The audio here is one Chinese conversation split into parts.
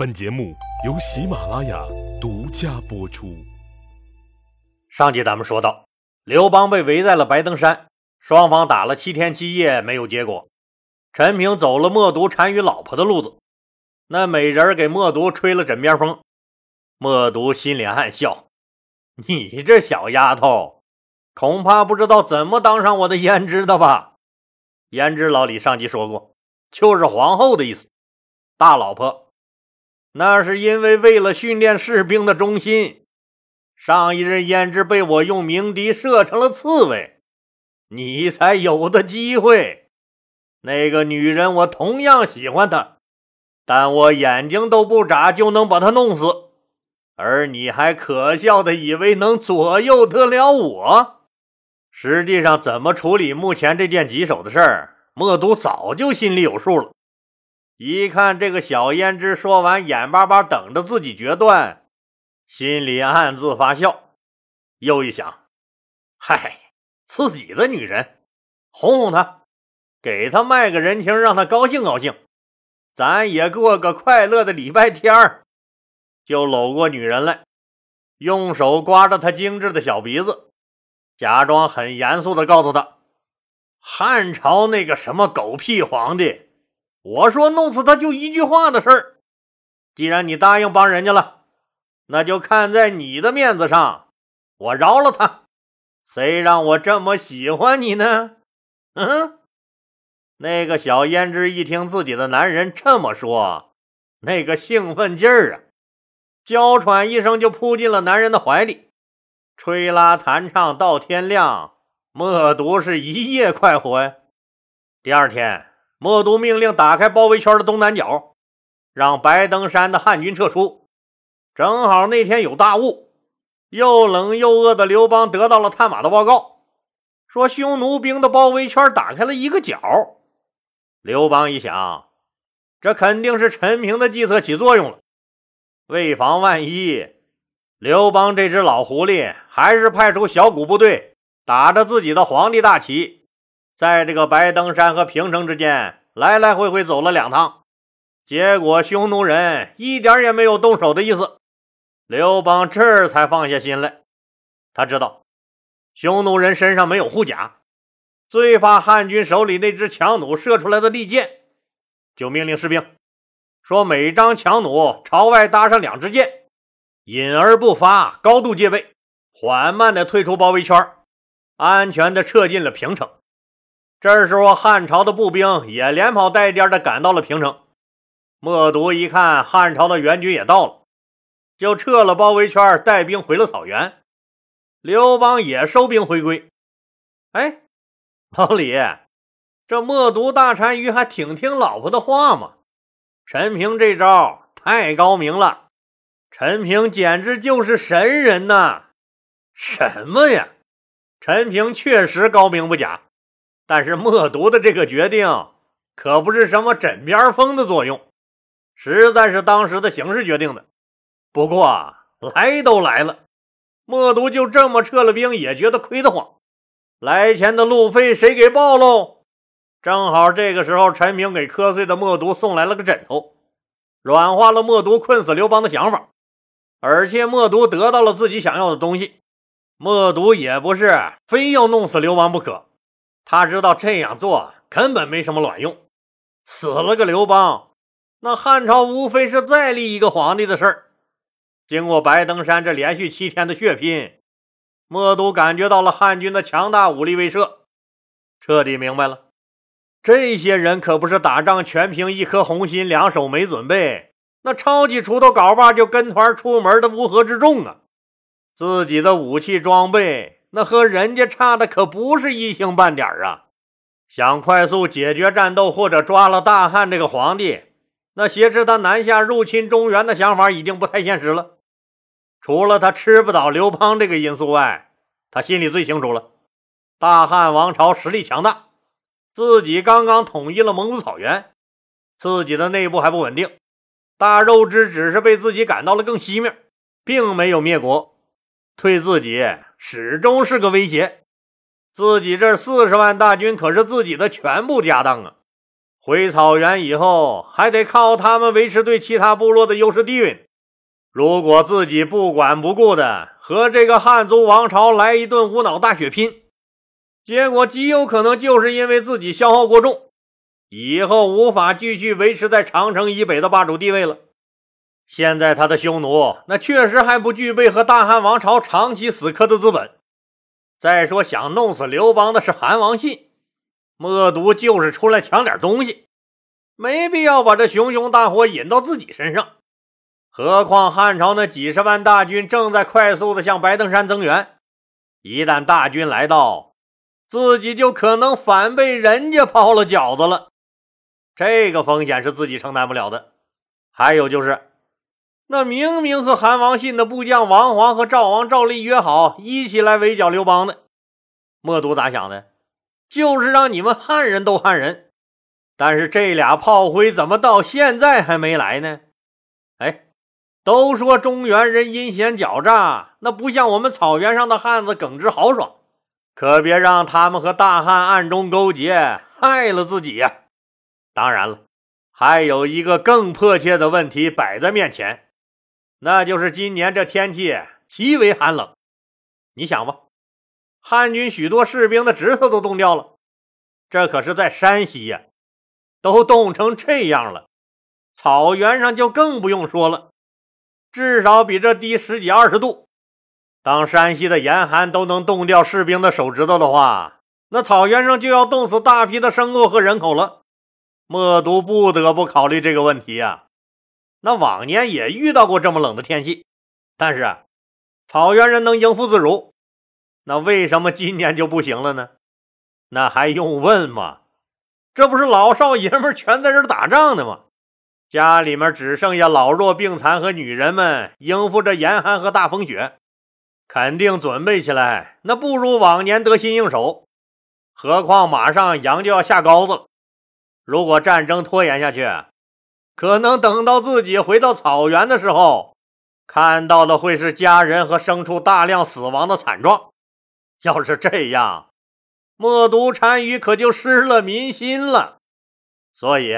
本节目由喜马拉雅独家播出。上集咱们说到，刘邦被围在了白登山，双方打了七天七夜没有结果。陈平走了默读单于老婆的路子，那美人给默读吹了枕边风。默读心里暗笑：“你这小丫头，恐怕不知道怎么当上我的胭脂的吧？”胭脂老李上集说过，就是皇后的意思，大老婆。那是因为为了训练士兵的忠心，上一任胭脂被我用鸣笛射成了刺猬，你才有的机会。那个女人我同样喜欢她，但我眼睛都不眨就能把她弄死，而你还可笑的以为能左右得了我。实际上，怎么处理目前这件棘手的事儿，默都早就心里有数了。一看这个小胭脂说完，眼巴巴等着自己决断，心里暗自发笑。又一想，嗨，自己的女人，哄哄她，给她卖个人情，让她高兴高兴，咱也过个快乐的礼拜天儿。就搂过女人来，用手刮着她精致的小鼻子，假装很严肃地告诉她：汉朝那个什么狗屁皇帝。我说弄死他就一句话的事儿，既然你答应帮人家了，那就看在你的面子上，我饶了他。谁让我这么喜欢你呢？嗯，那个小胭脂一听自己的男人这么说，那个兴奋劲儿啊，娇喘一声就扑进了男人的怀里，吹拉弹唱到天亮，默读是一夜快活呀。第二天。默读命令打开包围圈的东南角，让白登山的汉军撤出。正好那天有大雾，又冷又饿的刘邦得到了探马的报告，说匈奴兵的包围圈打开了一个角。刘邦一想，这肯定是陈平的计策起作用了。为防万一，刘邦这只老狐狸还是派出小股部队，打着自己的皇帝大旗。在这个白登山和平城之间来来回回走了两趟，结果匈奴人一点也没有动手的意思。刘邦这才放下心来，他知道匈奴人身上没有护甲，最怕汉军手里那支强弩射出来的利箭，就命令士兵说：“每张强弩朝外搭上两支箭，隐而不发，高度戒备，缓慢地退出包围圈，安全地撤进了平城。”这时候，汉朝的步兵也连跑带颠的赶到了平城。默读一看，汉朝的援军也到了，就撤了包围圈，带兵回了草原。刘邦也收兵回归。哎，老李，这默读大单于还挺听老婆的话嘛？陈平这招太高明了，陈平简直就是神人呐！什么呀？陈平确实高明不假。但是默读的这个决定可不是什么枕边风的作用，实在是当时的形势决定的。不过来都来了，默读就这么撤了兵，也觉得亏得慌。来钱的路费谁给报喽？正好这个时候，陈平给瞌睡的默读送来了个枕头，软化了默读困死刘邦的想法。而且默读得到了自己想要的东西，默读也不是非要弄死刘邦不可。他知道这样做根本没什么卵用，死了个刘邦，那汉朝无非是再立一个皇帝的事儿。经过白登山这连续七天的血拼，莫都感觉到了汉军的强大武力威慑，彻底明白了，这些人可不是打仗全凭一颗红心，两手没准备，那抄起锄头镐把就跟团出门的乌合之众啊！自己的武器装备。那和人家差的可不是一星半点啊！想快速解决战斗或者抓了大汉这个皇帝，那挟持他南下入侵中原的想法已经不太现实了。除了他吃不倒刘邦这个因素外，他心里最清楚了：大汉王朝实力强大，自己刚刚统一了蒙古草原，自己的内部还不稳定，大肉之只是被自己赶到了更西面，并没有灭国，对自己。始终是个威胁，自己这四十万大军可是自己的全部家当啊！回草原以后，还得靠他们维持对其他部落的优势地位。如果自己不管不顾的和这个汉族王朝来一顿无脑大血拼，结果极有可能就是因为自己消耗过重，以后无法继续维持在长城以北的霸主地位了。现在他的匈奴那确实还不具备和大汉王朝长期死磕的资本。再说，想弄死刘邦的是韩王信，默毒就是出来抢点东西，没必要把这熊熊大火引到自己身上。何况汉朝那几十万大军正在快速的向白登山增援，一旦大军来到，自己就可能反被人家包了饺子了。这个风险是自己承担不了的。还有就是，那明明和韩王信的部将王黄和赵王赵立约好一起来围剿刘邦的，默读咋想的？就是让你们汉人斗汉人。但是这俩炮灰怎么到现在还没来呢？哎。都说中原人阴险狡诈，那不像我们草原上的汉子耿直豪爽，可别让他们和大汉暗中勾结，害了自己呀！当然了，还有一个更迫切的问题摆在面前，那就是今年这天气极为寒冷。你想吧，汉军许多士兵的指头都冻掉了，这可是在山西呀，都冻成这样了，草原上就更不用说了。至少比这低十几二十度。当山西的严寒都能冻掉士兵的手指头的话，那草原上就要冻死大批的牲口和人口了。默读不得不考虑这个问题呀。那往年也遇到过这么冷的天气，但是啊草原人能应付自如。那为什么今年就不行了呢？那还用问吗？这不是老少爷们全在这打仗呢吗？家里面只剩下老弱病残和女人们应付着严寒和大风雪，肯定准备起来那不如往年得心应手。何况马上羊就要下羔子了，如果战争拖延下去，可能等到自己回到草原的时候，看到的会是家人和牲畜大量死亡的惨状。要是这样，默读单于可就失了民心了。所以。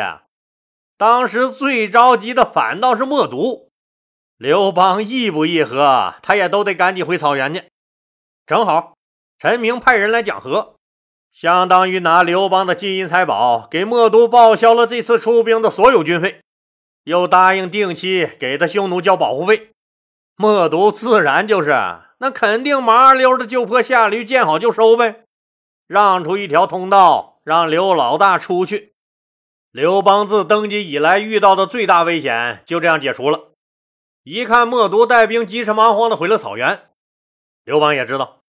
当时最着急的反倒是默读，刘邦议不议和，他也都得赶紧回草原去。正好陈平派人来讲和，相当于拿刘邦的金银财宝给默读报销了这次出兵的所有军费，又答应定期给他匈奴交保护费。默读自然就是那肯定麻溜的就坡下驴，见好就收呗，让出一条通道让刘老大出去。刘邦自登基以来遇到的最大危险就这样解除了。一看默读带兵急车忙慌的回了草原，刘邦也知道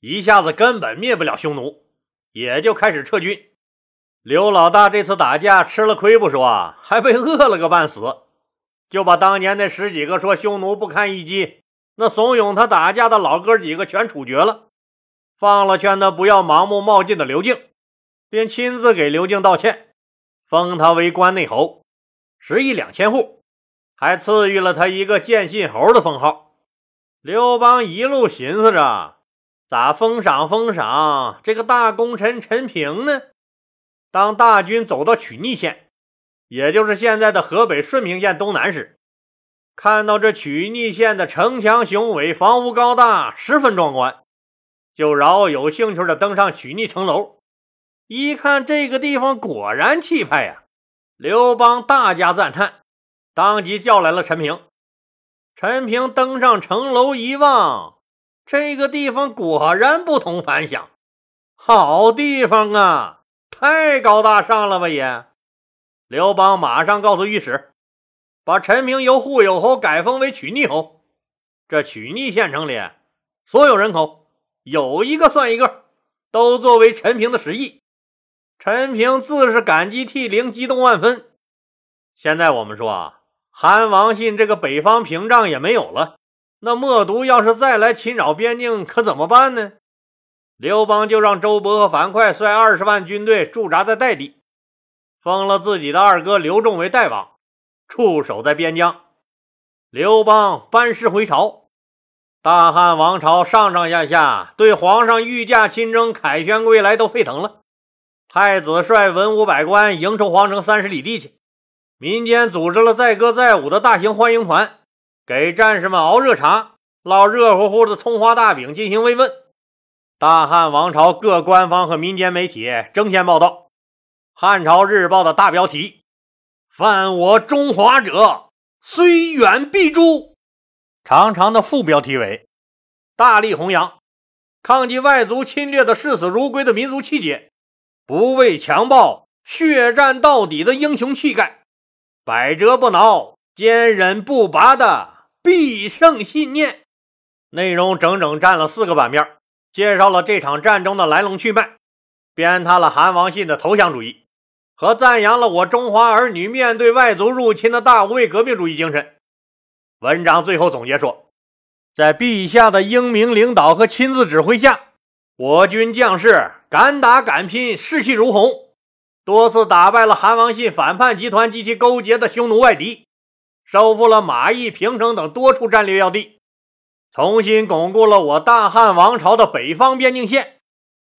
一下子根本灭不了匈奴，也就开始撤军。刘老大这次打架吃了亏不说，还被饿了个半死，就把当年那十几个说匈奴不堪一击、那怂恿他打架的老哥几个全处决了，放了劝他不要盲目冒进的刘敬，并亲自给刘敬道歉。封他为关内侯，十亿两千户，还赐予了他一个建信侯的封号。刘邦一路寻思着，咋封赏封赏这个大功臣陈平呢？当大军走到曲逆县，也就是现在的河北顺平县东南时，看到这曲逆县的城墙雄伟，房屋高大，十分壮观，就饶有兴趣的登上曲逆城楼。一看这个地方果然气派呀，刘邦大加赞叹，当即叫来了陈平。陈平登上城楼一望，这个地方果然不同凡响，好地方啊，太高大上了吧也。刘邦马上告诉御史，把陈平由护友侯改封为曲逆侯。这曲逆县城里所有人口有一个算一个，都作为陈平的实意。陈平自是感激涕零，激动万分。现在我们说啊，韩王信这个北方屏障也没有了，那默读要是再来侵扰边境，可怎么办呢？刘邦就让周勃和樊哙率二十万军队驻扎在代地，封了自己的二哥刘仲为代王，驻守在边疆。刘邦班师回朝，大汉王朝上上下下对皇上御驾亲征、凯旋归来都沸腾了。太子率文武百官迎出皇城三十里地去，民间组织了载歌载舞的大型欢迎团，给战士们熬热茶、烙热乎乎的葱花大饼进行慰问。大汉王朝各官方和民间媒体争先报道，《汉朝日报》的大标题：“犯我中华者，虽远必诛。”长长的副标题为：“大力弘扬抗击外族侵略的视死如归的民族气节，不畏强暴、血战到底的英雄气概，百折不挠、坚忍不拔的必胜信念。”内容整整占了四个版面。介绍了这场战争的来龙去脉，鞭挞了韩王信的投降主义，和赞扬了我中华儿女面对外族入侵的大无畏革命主义精神。文章最后总结说，在陛下的英明领导和亲自指挥下，我军将士敢打敢拼，士气如虹，多次打败了韩王信反叛集团及其勾结的匈奴外敌，收复了马邑、平城等多处战略要地。重新巩固了我大汉王朝的北方边境线，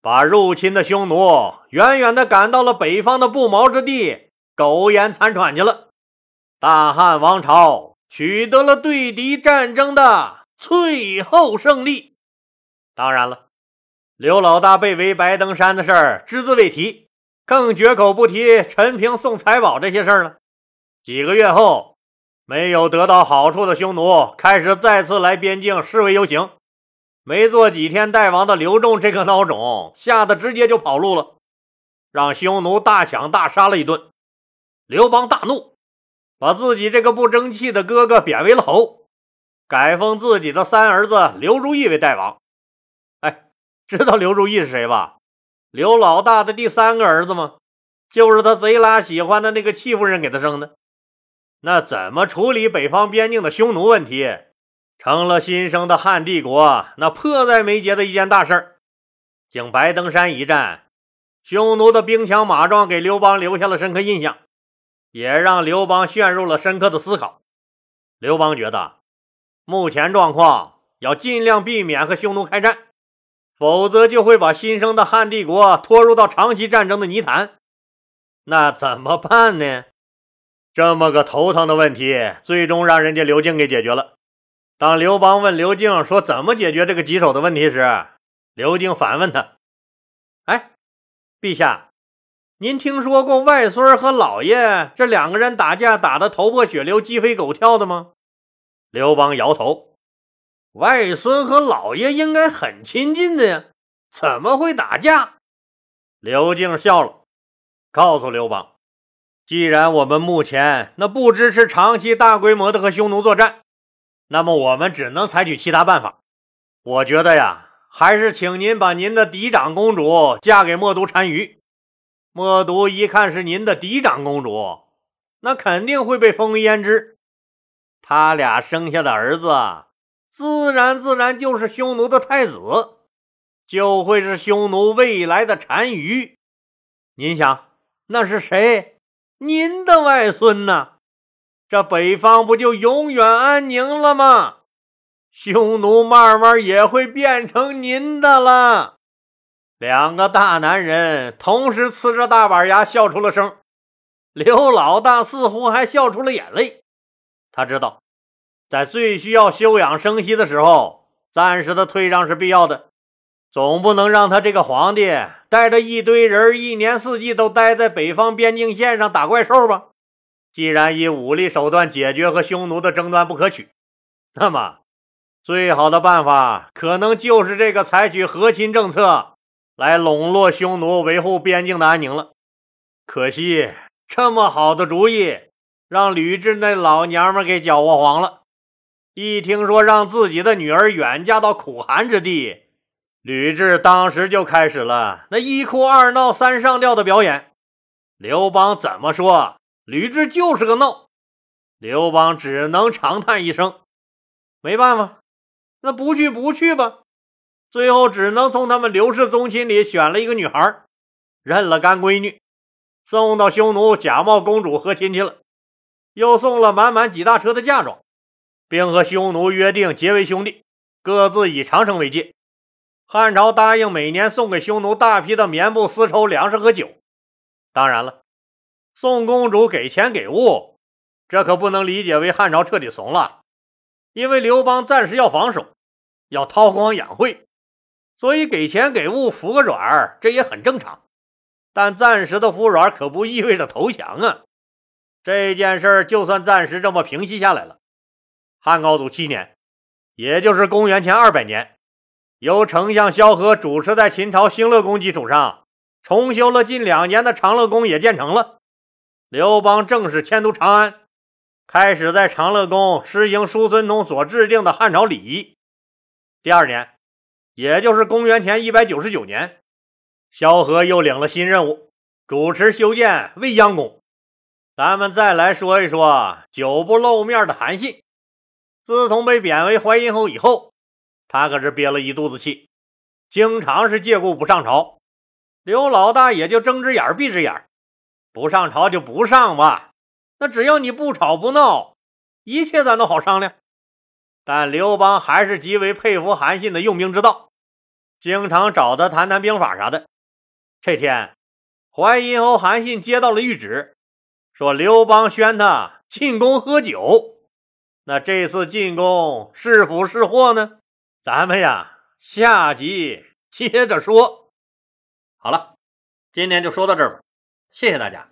把入侵的匈奴远远地赶到了北方的不毛之地，苟延残喘去了。大汉王朝取得了对敌战争的最后胜利。当然了，刘老大被围白登山的事儿只字未提，更绝口不提陈平送财宝这些事儿了。几个月后。没有得到好处的匈奴开始再次来边境示威游行，没做几天大王的刘仲这个孬种吓得直接就跑路了，让匈奴大抢大杀了一顿。刘邦大怒，把自己这个不争气的哥哥贬为了侯，改封自己的三儿子刘如意为代王。哎，知道刘如意是谁吧？刘老大的第三个儿子吗？就是他贼拉喜欢的那个戚夫人给他生的。那怎么处理北方边境的匈奴问题，成了新生的汉帝国那迫在眉睫的一件大事儿。经白登山一战，匈奴的兵强马壮给刘邦留下了深刻印象，也让刘邦陷入了深刻的思考。刘邦觉得，目前状况要尽量避免和匈奴开战，否则就会把新生的汉帝国拖入到长期战争的泥潭。那怎么办呢？这么个头疼的问题，最终让人家刘敬给解决了。当刘邦问刘敬说怎么解决这个棘手的问题时，刘敬反问他：“哎，陛下，您听说过外孙和老爷这两个人打架打得头破血流、鸡飞狗跳的吗？”刘邦摇头：“外孙和老爷应该很亲近的呀，怎么会打架？”刘敬笑了，告诉刘邦。既然我们目前那不支持长期大规模的和匈奴作战，那么我们只能采取其他办法。我觉得呀，还是请您把您的嫡长公主嫁给默读单于。默读一看是您的嫡长公主，那肯定会被封为胭脂。他俩生下的儿子，自然自然就是匈奴的太子，就会是匈奴未来的单于。您想，那是谁？您的外孙呢？这北方不就永远安宁了吗？匈奴慢慢也会变成您的了。两个大男人同时呲着大板牙笑出了声，刘老大似乎还笑出了眼泪。他知道，在最需要休养生息的时候，暂时的退让是必要的。总不能让他这个皇帝带着一堆人一年四季都待在北方边境线上打怪兽吧？既然以武力手段解决和匈奴的争端不可取，那么最好的办法可能就是这个采取和亲政策来笼络匈奴，维护边境的安宁了。可惜这么好的主意让吕雉那老娘们给搅和黄了。一听说让自己的女儿远嫁到苦寒之地，吕雉当时就开始了那一哭二闹三上吊的表演。刘邦怎么说？吕雉就是个闹。刘邦只能长叹一声：“没办法，那不去不去吧。”最后只能从他们刘氏宗亲里选了一个女孩，认了干闺女，送到匈奴假冒公主和亲去了，又送了满满几大车的嫁妆，并和匈奴约定结为兄弟，各自以长城为界。汉朝答应每年送给匈奴大批的棉布、丝绸、粮食和酒，当然了，宋公主给钱给物，这可不能理解为汉朝彻底怂了，因为刘邦暂时要防守，要韬光养晦，所以给钱给物服个软儿，这也很正常。但暂时的服软可不意味着投降啊！这件事就算暂时这么平息下来了，汉高祖七年，也就是公元前二百年，由丞相萧何主持在秦朝兴乐宫基础上重修了近两年的长乐宫也建成了。刘邦正式迁都长安，开始在长乐宫施行叔孙通所制定的汉朝礼仪。第二年，也就是公元前一百九十九年。萧何又领了新任务，主持修建未央宫。咱们再来说一说久不露面的韩信。自从被贬为淮阴侯以后，他可是憋了一肚子气，经常是借故不上朝。刘老大也就睁只眼闭只眼，不上朝就不上吧。那只要你不吵不闹，一切咱都好商量。但刘邦还是极为佩服韩信的用兵之道，经常找他谈谈兵法啥的。这天，淮阴侯韩信接到了谕旨，说刘邦宣他进宫喝酒。那这次进宫是福是祸呢？咱们呀，下集接着说。好了，今天就说到这儿吧，谢谢大家。